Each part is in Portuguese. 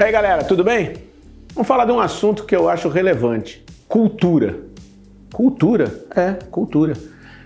E aí galera, tudo bem? Vamos falar de um assunto que eu acho relevante: cultura. Cultura? É, cultura.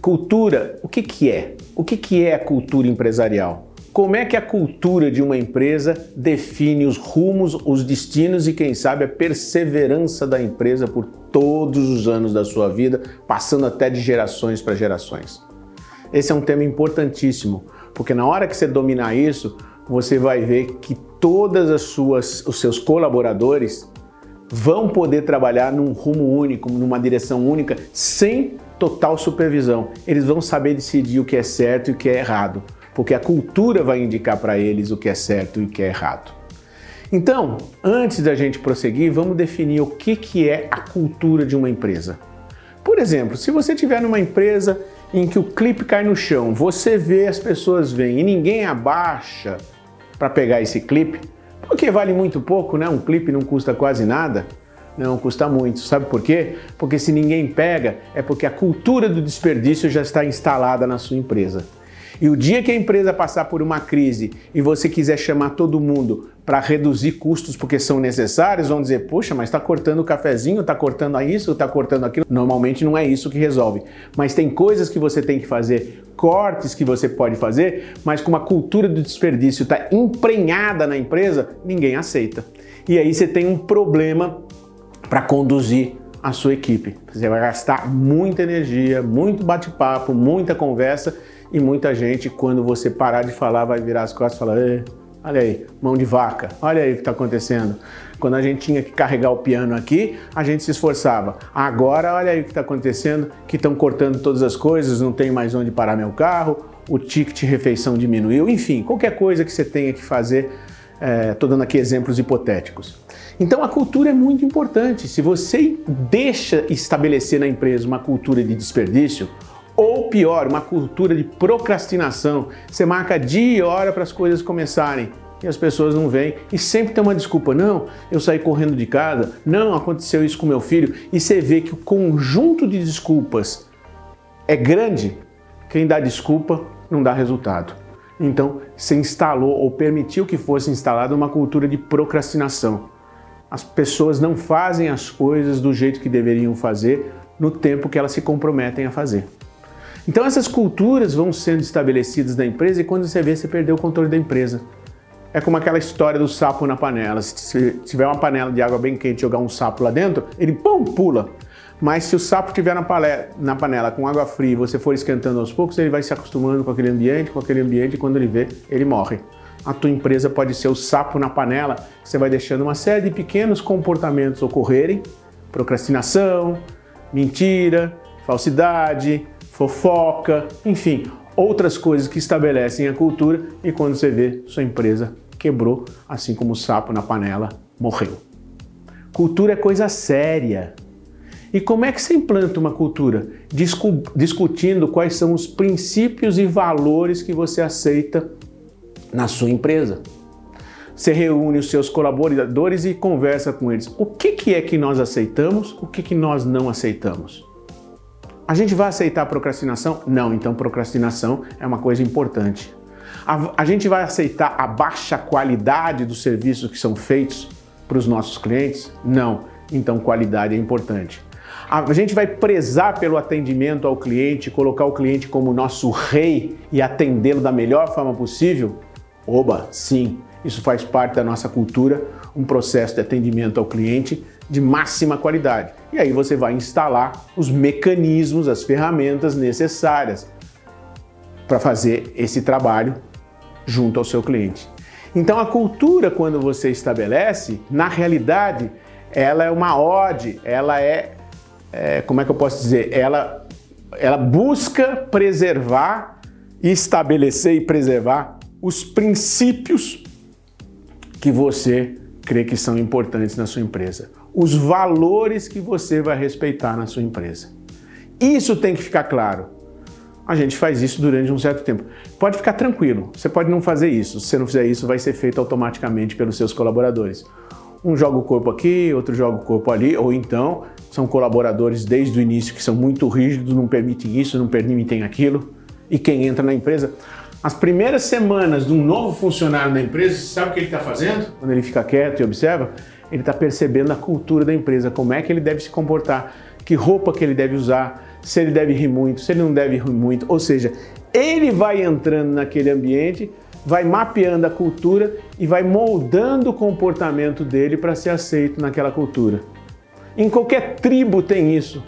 Cultura, o que, que é? O que, que é a cultura empresarial? Como é que a cultura de uma empresa define os rumos, os destinos e, quem sabe, a perseverança da empresa por todos os anos da sua vida, passando até de gerações para gerações? Esse é um tema importantíssimo, porque na hora que você dominar isso, você vai ver que todas as suas os seus colaboradores vão poder trabalhar num rumo único, numa direção única, sem total supervisão. Eles vão saber decidir o que é certo e o que é errado porque a cultura vai indicar para eles o que é certo e o que é errado. Então, antes da gente prosseguir, vamos definir o que, que é a cultura de uma empresa. Por exemplo, se você estiver numa empresa em que o clipe cai no chão, você vê, as pessoas vêm e ninguém abaixa para pegar esse clipe, porque vale muito pouco, né? Um clipe não custa quase nada. Não, custa muito. Sabe por quê? Porque se ninguém pega, é porque a cultura do desperdício já está instalada na sua empresa. E o dia que a empresa passar por uma crise e você quiser chamar todo mundo para reduzir custos porque são necessários, vão dizer: Poxa, mas está cortando o cafezinho, está cortando isso, está cortando aquilo. Normalmente não é isso que resolve. Mas tem coisas que você tem que fazer, cortes que você pode fazer, mas com uma cultura do desperdício está emprenhada na empresa, ninguém aceita. E aí você tem um problema para conduzir a sua equipe. Você vai gastar muita energia, muito bate-papo, muita conversa e muita gente, quando você parar de falar, vai virar as costas e falar: olha aí, mão de vaca, olha aí o que está acontecendo. Quando a gente tinha que carregar o piano aqui, a gente se esforçava. Agora, olha aí o que está acontecendo, que estão cortando todas as coisas, não tem mais onde parar meu carro, o ticket refeição diminuiu, enfim, qualquer coisa que você tenha que fazer, estou é, dando aqui exemplos hipotéticos. Então a cultura é muito importante. Se você deixa estabelecer na empresa uma cultura de desperdício, ou pior, uma cultura de procrastinação. Você marca dia e hora para as coisas começarem e as pessoas não vêm e sempre tem uma desculpa. Não, eu saí correndo de casa. Não, aconteceu isso com meu filho. E você vê que o conjunto de desculpas é grande. Quem dá desculpa não dá resultado. Então, você instalou ou permitiu que fosse instalada uma cultura de procrastinação. As pessoas não fazem as coisas do jeito que deveriam fazer no tempo que elas se comprometem a fazer. Então essas culturas vão sendo estabelecidas na empresa e quando você vê, você perdeu o controle da empresa. É como aquela história do sapo na panela. Se tiver uma panela de água bem quente e jogar um sapo lá dentro, ele pum, pula. Mas se o sapo estiver na, na, panela com água fria e você for esquentando aos poucos, ele vai se acostumando com aquele ambiente, com aquele ambiente, e quando ele vê, ele morre. A tua empresa pode ser o sapo na panela, você vai deixando uma série de pequenos comportamentos ocorrerem, procrastinação, mentira, falsidade, fofoca, enfim, outras coisas que estabelecem a cultura e quando você vê, sua empresa quebrou, assim como o sapo na panela morreu. Cultura é coisa séria. E como é que você implanta uma cultura? Discu discutindo quais são os princípios e valores que você aceita na sua empresa. Você reúne os seus colaboradores e conversa com eles. O que, que é que nós aceitamos, o que, que nós não aceitamos? A gente vai aceitar a procrastinação? Não, então procrastinação é uma coisa importante. A, a gente vai aceitar a baixa qualidade dos serviços que são feitos para os nossos clientes? Não, então qualidade é importante. A gente vai prezar pelo atendimento ao cliente, colocar o cliente como nosso rei e atendê-lo da melhor forma possível? Oba, sim, isso faz parte da nossa cultura, um processo de atendimento ao cliente de máxima qualidade. E aí você vai instalar os mecanismos, as ferramentas necessárias para fazer esse trabalho junto ao seu cliente. Então a cultura quando você estabelece, na realidade, ela é uma ode, ela é, é como é que eu posso dizer, ela ela busca preservar, estabelecer e preservar os princípios que você crê que são importantes na sua empresa os valores que você vai respeitar na sua empresa. Isso tem que ficar claro. A gente faz isso durante um certo tempo. Pode ficar tranquilo, você pode não fazer isso. Se você não fizer isso, vai ser feito automaticamente pelos seus colaboradores. Um joga o corpo aqui, outro joga o corpo ali, ou então são colaboradores desde o início que são muito rígidos, não permitem isso, não permitem aquilo. E quem entra na empresa, As primeiras semanas de um novo funcionário da empresa, sabe o que ele está fazendo? Quando ele fica quieto e observa, ele está percebendo a cultura da empresa, como é que ele deve se comportar, que roupa que ele deve usar, se ele deve rir muito, se ele não deve rir muito. Ou seja, ele vai entrando naquele ambiente, vai mapeando a cultura e vai moldando o comportamento dele para ser aceito naquela cultura. Em qualquer tribo tem isso.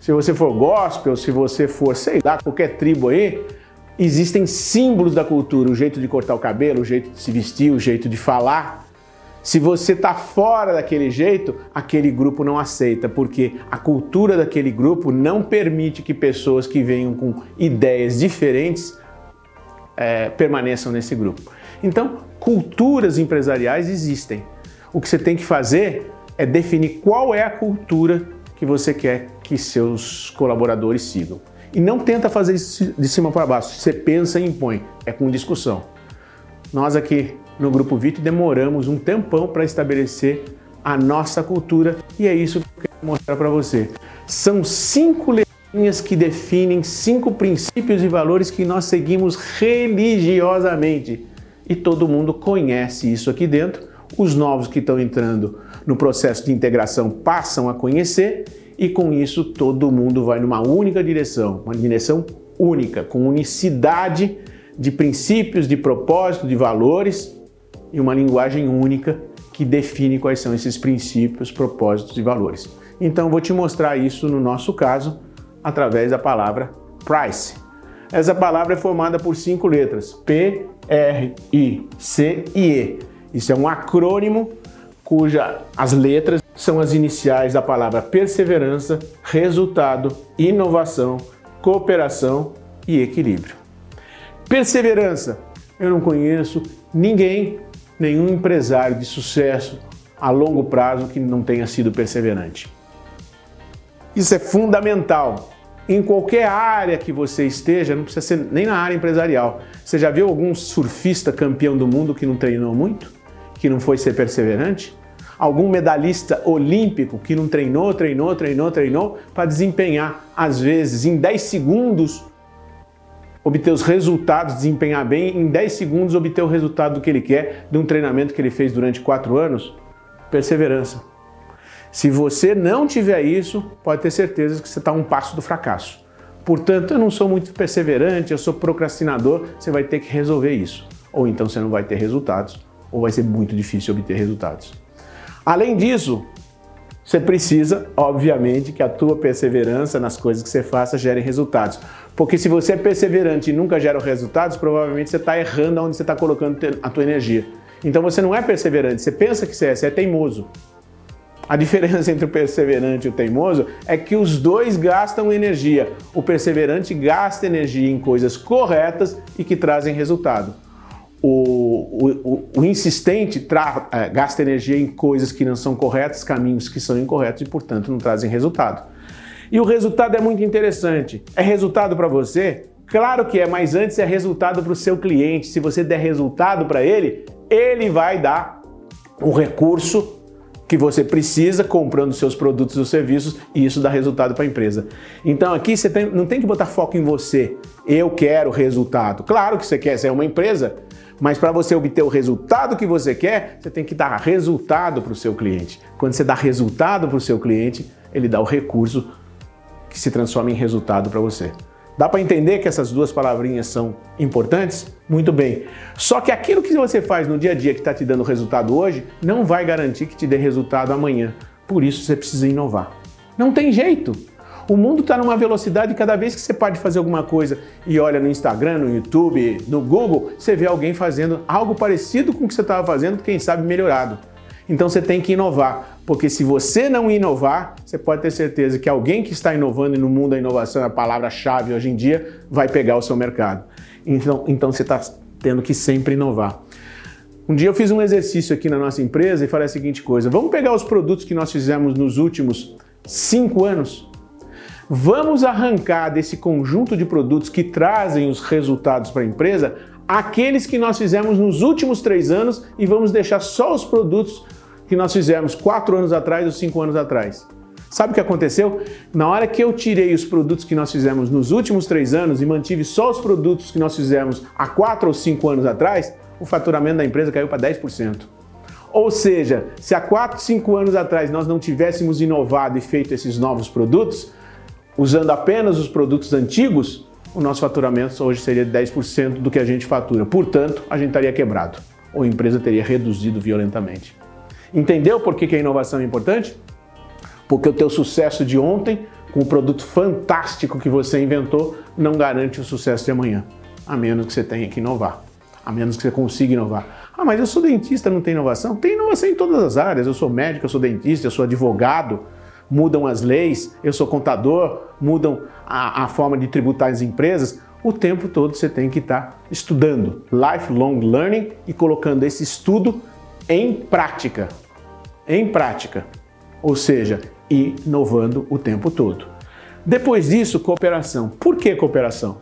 Se você for gospel, se você for, sei lá, qualquer tribo aí, existem símbolos da cultura, o jeito de cortar o cabelo, o jeito de se vestir, o jeito de falar. Se você está fora daquele jeito, aquele grupo não aceita, porque a cultura daquele grupo não permite que pessoas que venham com ideias diferentes é, permaneçam nesse grupo. Então, culturas empresariais existem. O que você tem que fazer é definir qual é a cultura que você quer que seus colaboradores sigam. E não tenta fazer isso de cima para baixo. Você pensa e impõe. É com discussão. Nós aqui no Grupo VIT demoramos um tempão para estabelecer a nossa cultura e é isso que eu quero mostrar para você. São cinco letrinhas que definem cinco princípios e valores que nós seguimos religiosamente. E todo mundo conhece isso aqui dentro. Os novos que estão entrando no processo de integração passam a conhecer e com isso todo mundo vai numa única direção, uma direção única, com unicidade de princípios, de propósito, de valores e uma linguagem única que define quais são esses princípios, propósitos e valores. Então vou te mostrar isso no nosso caso através da palavra price. Essa palavra é formada por cinco letras: P, R, I, C e E. Isso é um acrônimo cuja as letras são as iniciais da palavra perseverança, resultado, inovação, cooperação e equilíbrio. Perseverança. Eu não conheço ninguém nenhum empresário de sucesso a longo prazo que não tenha sido perseverante. Isso é fundamental. Em qualquer área que você esteja, não precisa ser nem na área empresarial. Você já viu algum surfista campeão do mundo que não treinou muito? Que não foi ser perseverante? Algum medalhista olímpico que não treinou, treinou, treinou, treinou para desempenhar, às vezes, em 10 segundos, obter os resultados, desempenhar bem, em 10 segundos obter o resultado do que ele quer de um treinamento que ele fez durante 4 anos? Perseverança. Se você não tiver isso, pode ter certeza que você está um passo do fracasso. Portanto, eu não sou muito perseverante, eu sou procrastinador, você vai ter que resolver isso. Ou então você não vai ter resultados, ou vai ser muito difícil obter resultados. Além disso, você precisa, obviamente, que a tua perseverança nas coisas que você faça gere resultados. Porque se você é perseverante e nunca gera resultados, provavelmente você está errando onde você está colocando a tua energia. Então você não é perseverante, você pensa que você é, você é teimoso. A diferença entre o perseverante e o teimoso é que os dois gastam energia. O perseverante gasta energia em coisas corretas e que trazem resultado. O, o, o insistente tra, é, gasta energia em coisas que não são corretas, caminhos que são incorretos e, portanto, não trazem resultado. E o resultado é muito interessante. É resultado para você? Claro que é, mas antes é resultado para o seu cliente. Se você der resultado para ele, ele vai dar o recurso que você precisa comprando seus produtos ou serviços e isso dá resultado para a empresa. Então aqui você tem, não tem que botar foco em você. Eu quero resultado. Claro que você quer, você é uma empresa, mas para você obter o resultado que você quer, você tem que dar resultado para o seu cliente. Quando você dá resultado para o seu cliente, ele dá o recurso que se transforma em resultado para você. Dá para entender que essas duas palavrinhas são importantes? Muito bem. Só que aquilo que você faz no dia a dia que está te dando resultado hoje não vai garantir que te dê resultado amanhã. Por isso você precisa inovar. Não tem jeito. O mundo está numa velocidade cada vez que você pode fazer alguma coisa e olha no Instagram, no YouTube, no Google, você vê alguém fazendo algo parecido com o que você estava fazendo, quem sabe melhorado. Então você tem que inovar, porque se você não inovar, você pode ter certeza que alguém que está inovando e no mundo da inovação é a palavra-chave hoje em dia, vai pegar o seu mercado. Então, então você está tendo que sempre inovar. Um dia eu fiz um exercício aqui na nossa empresa e falei a seguinte coisa: vamos pegar os produtos que nós fizemos nos últimos cinco anos, vamos arrancar desse conjunto de produtos que trazem os resultados para a empresa aqueles que nós fizemos nos últimos três anos e vamos deixar só os produtos que nós fizemos quatro anos atrás ou cinco anos atrás. Sabe o que aconteceu? Na hora que eu tirei os produtos que nós fizemos nos últimos três anos e mantive só os produtos que nós fizemos há quatro ou cinco anos atrás, o faturamento da empresa caiu para 10%. Ou seja, se há 4, 5 anos atrás nós não tivéssemos inovado e feito esses novos produtos, usando apenas os produtos antigos, o nosso faturamento hoje seria de 10% do que a gente fatura. Portanto, a gente estaria quebrado, ou a empresa teria reduzido violentamente. Entendeu por que a inovação é importante? Porque o teu sucesso de ontem, com o produto fantástico que você inventou, não garante o sucesso de amanhã, a menos que você tenha que inovar, a menos que você consiga inovar. Ah, mas eu sou dentista, não tem inovação? Tem inovação em todas as áreas. Eu sou médico, eu sou dentista, eu sou advogado, mudam as leis, eu sou contador, mudam a, a forma de tributar as empresas. O tempo todo você tem que estar tá estudando, lifelong learning e colocando esse estudo em prática. Em prática. Ou seja, inovando o tempo todo. Depois disso, cooperação. Por que cooperação?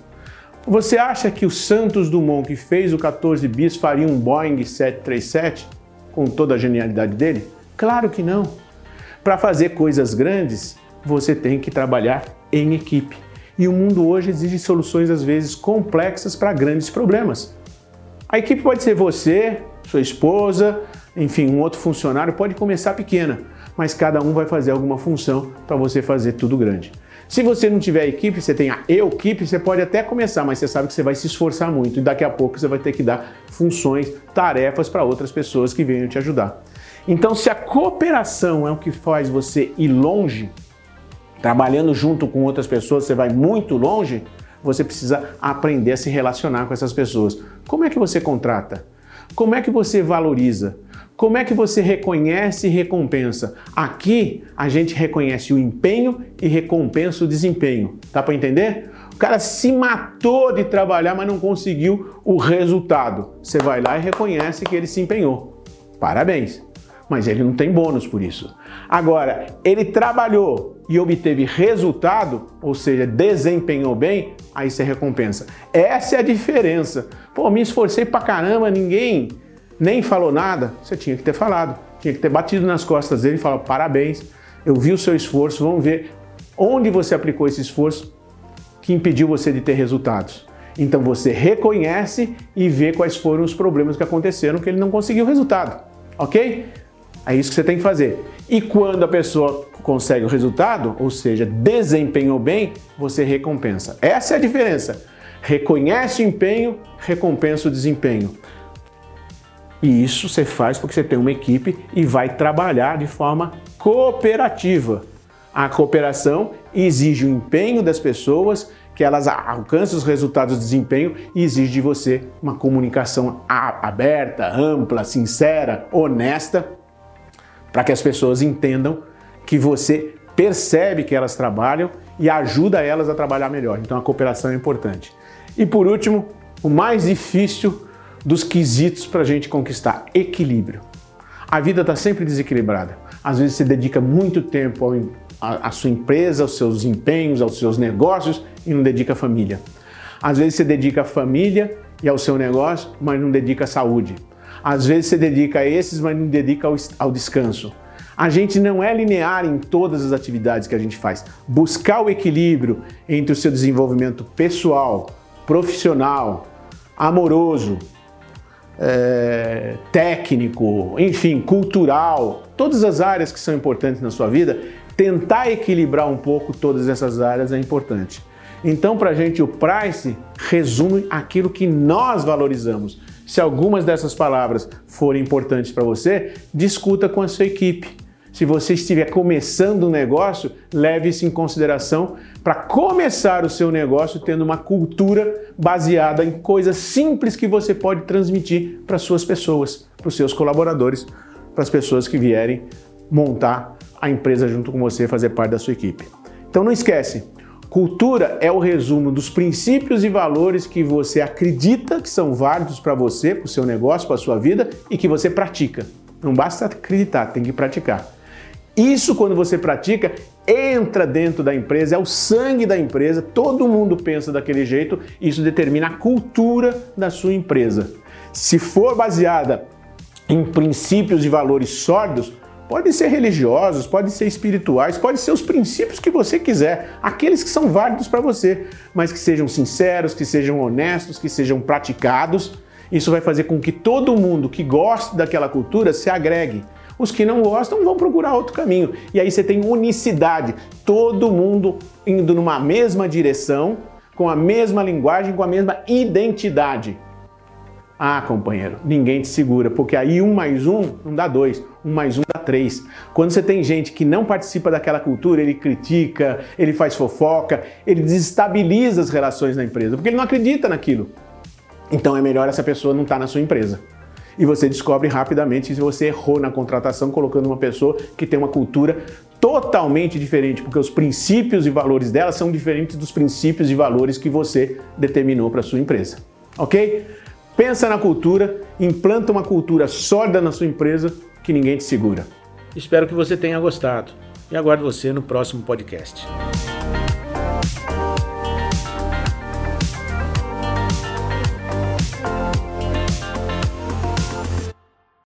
Você acha que o Santos Dumont, que fez o 14 bis, faria um Boeing 737 com toda a genialidade dele? Claro que não. Para fazer coisas grandes, você tem que trabalhar em equipe. E o mundo hoje exige soluções às vezes complexas para grandes problemas. A equipe pode ser você, sua esposa, enfim, um outro funcionário, pode começar pequena, mas cada um vai fazer alguma função para você fazer tudo grande. Se você não tiver equipe, você tem a eu-equipe, você pode até começar, mas você sabe que você vai se esforçar muito e daqui a pouco você vai ter que dar funções, tarefas para outras pessoas que venham te ajudar. Então, se a cooperação é o que faz você ir longe, trabalhando junto com outras pessoas, você vai muito longe, você precisa aprender a se relacionar com essas pessoas. Como é que você contrata? Como é que você valoriza? Como é que você reconhece e recompensa? Aqui a gente reconhece o empenho e recompensa o desempenho. Dá para entender? O cara se matou de trabalhar, mas não conseguiu o resultado. Você vai lá e reconhece que ele se empenhou. Parabéns mas ele não tem bônus por isso. Agora, ele trabalhou e obteve resultado, ou seja, desempenhou bem, aí você recompensa. Essa é a diferença. Pô, me esforcei pra caramba, ninguém nem falou nada. Você tinha que ter falado, tinha que ter batido nas costas dele e falar: parabéns, eu vi o seu esforço, vamos ver onde você aplicou esse esforço que impediu você de ter resultados. Então você reconhece e vê quais foram os problemas que aconteceram que ele não conseguiu resultado, ok? É isso que você tem que fazer. E quando a pessoa consegue o resultado, ou seja, desempenhou bem, você recompensa. Essa é a diferença. Reconhece o empenho, recompensa o desempenho. E isso você faz porque você tem uma equipe e vai trabalhar de forma cooperativa. A cooperação exige o empenho das pessoas, que elas alcancem os resultados do desempenho e exige de você uma comunicação aberta, ampla, sincera, honesta para que as pessoas entendam que você percebe que elas trabalham e ajuda elas a trabalhar melhor. Então a cooperação é importante. E por último, o mais difícil dos quesitos para a gente conquistar: equilíbrio. A vida está sempre desequilibrada. Às vezes você dedica muito tempo à sua empresa, aos seus empenhos, aos seus negócios e não dedica à família. Às vezes você dedica à família e ao seu negócio, mas não dedica à saúde. Às vezes você dedica a esses, mas não dedica ao, ao descanso. A gente não é linear em todas as atividades que a gente faz. Buscar o equilíbrio entre o seu desenvolvimento pessoal, profissional, amoroso, é, técnico, enfim, cultural, todas as áreas que são importantes na sua vida, tentar equilibrar um pouco todas essas áreas é importante. Então, para a gente, o price resume aquilo que nós valorizamos. Se algumas dessas palavras forem importantes para você, discuta com a sua equipe. Se você estiver começando um negócio, leve isso em consideração para começar o seu negócio tendo uma cultura baseada em coisas simples que você pode transmitir para suas pessoas, para os seus colaboradores, para as pessoas que vierem montar a empresa junto com você, fazer parte da sua equipe. Então não esquece, Cultura é o resumo dos princípios e valores que você acredita que são válidos para você, para o seu negócio, para a sua vida e que você pratica. Não basta acreditar, tem que praticar. Isso, quando você pratica, entra dentro da empresa, é o sangue da empresa, todo mundo pensa daquele jeito, isso determina a cultura da sua empresa. Se for baseada em princípios e valores sólidos, Podem ser religiosos, podem ser espirituais, podem ser os princípios que você quiser, aqueles que são válidos para você, mas que sejam sinceros, que sejam honestos, que sejam praticados. Isso vai fazer com que todo mundo que gosta daquela cultura se agregue. Os que não gostam vão procurar outro caminho. E aí você tem unicidade, todo mundo indo numa mesma direção, com a mesma linguagem, com a mesma identidade. Ah, companheiro, ninguém te segura, porque aí um mais um não dá dois, um mais um dá três. Quando você tem gente que não participa daquela cultura, ele critica, ele faz fofoca, ele desestabiliza as relações na empresa, porque ele não acredita naquilo. Então é melhor essa pessoa não estar tá na sua empresa. E você descobre rapidamente se você errou na contratação colocando uma pessoa que tem uma cultura totalmente diferente, porque os princípios e valores dela são diferentes dos princípios e valores que você determinou para sua empresa. Ok? Pensa na cultura, implanta uma cultura sólida na sua empresa que ninguém te segura. Espero que você tenha gostado e aguardo você no próximo podcast.